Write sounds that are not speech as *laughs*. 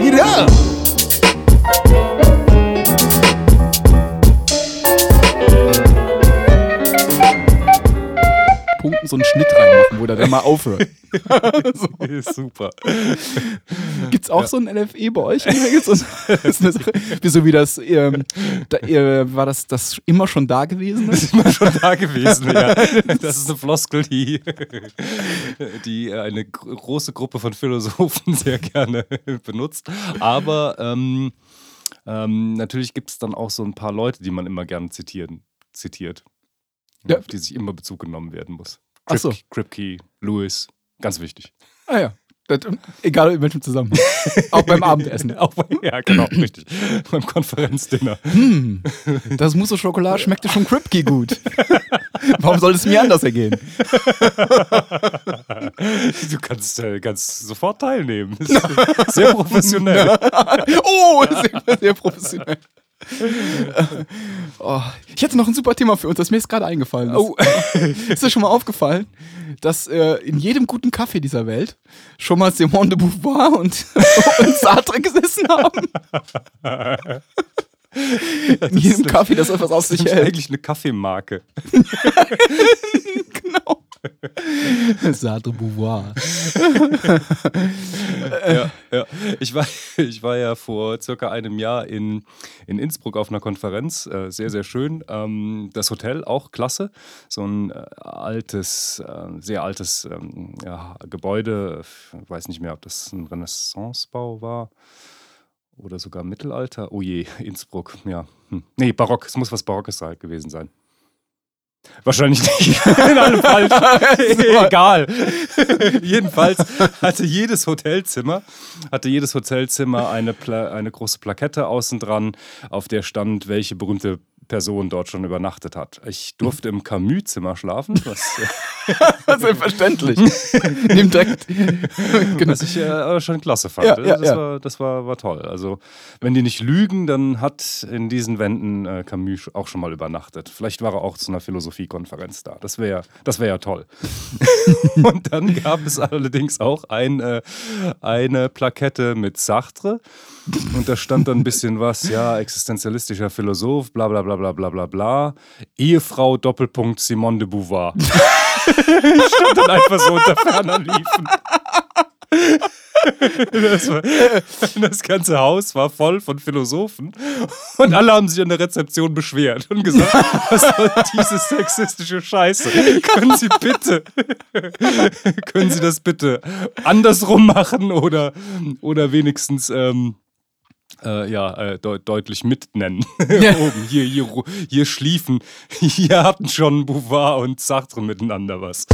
bag it up. So einen Schnitt reinmachen, wo der dann mal aufhört. *laughs* so. Ist super. Gibt es auch ja. so ein LFE bei euch? so eine Sache? *laughs* *laughs* Wieso wie das, ähm, da, äh, war das, das immer schon da gewesen? Das ist immer schon da gewesen, ja. Das ist eine Floskel, die, die eine große Gruppe von Philosophen sehr gerne benutzt. Aber ähm, ähm, natürlich gibt es dann auch so ein paar Leute, die man immer gerne zitieren, zitiert. Ja. Auf die sich immer Bezug genommen werden muss. Krip, so. Kripke, Lewis, ganz wichtig. Ah ja. Das, egal in welchem Zusammenhang. *laughs* Auch beim Abendessen. Auch bei, ja, genau, richtig. beim Konferenzdinner. Hm, das Mousse Schokolade schmeckte schon Kripke gut. *laughs* Warum soll es mir anders ergehen? Du kannst, äh, kannst sofort teilnehmen. Sehr professionell. *laughs* oh, sehr, sehr professionell. *laughs* oh, ich hätte noch ein super Thema für uns, das mir jetzt gerade eingefallen ist. Oh. *laughs* ist dir schon mal aufgefallen, dass äh, in jedem guten Kaffee dieser Welt schon mal Simone de Beauvoir und, *laughs* und Sartre gesessen haben? in jedem Kaffee, das etwas auf sich hält. Das ist eigentlich eine Kaffeemarke. genau. *laughs* Sartre Beauvoir. *laughs* ja, ja. Ich, war, ich war ja vor circa einem Jahr in, in Innsbruck auf einer Konferenz. Äh, sehr, sehr schön. Ähm, das Hotel auch klasse. So ein äh, altes, äh, sehr altes ähm, ja, Gebäude. Ich weiß nicht mehr, ob das ein Renaissancebau war oder sogar Mittelalter. Oh je, Innsbruck, ja. Hm. Nee, Barock. Es muss was Barockes halt gewesen sein. Wahrscheinlich nicht. *laughs* In allem falsch. *laughs* Egal. Jedenfalls hatte jedes Hotelzimmer, hatte jedes Hotelzimmer eine, Pla eine große Plakette außen dran, auf der stand, welche berühmte Person dort schon übernachtet hat. Ich durfte im Camus-Zimmer schlafen. Was, *laughs* Selbstverständlich. *laughs* Nimm direkt. *laughs* genau. Was ich äh, schon klasse fand. Ja, ja, das, ja. War, das war, war toll. Also, wenn die nicht lügen, dann hat in diesen Wänden äh, Camus auch schon mal übernachtet. Vielleicht war er auch zu einer Philosophiekonferenz da. Das wäre das wär ja toll. Und dann gab es allerdings auch ein, äh, eine Plakette mit Sartre. Und da stand dann ein bisschen was, ja, existenzialistischer Philosoph, bla bla bla bla bla bla bla. Ehefrau Doppelpunkt Simone de Beauvoir. *laughs* stand dann einfach so unter ferner Liefen. Das, war, das, ganze Haus war voll von Philosophen und alle haben sich an der Rezeption beschwert und gesagt, was soll diese sexistische Scheiße? Können Sie bitte, können Sie das bitte andersrum machen oder, oder wenigstens ähm, äh, ja, äh, de deutlich mitnennen. *laughs* Ja. Oben, hier, hier, hier schliefen, *laughs* hier hatten schon Bouvard und Sartre miteinander was.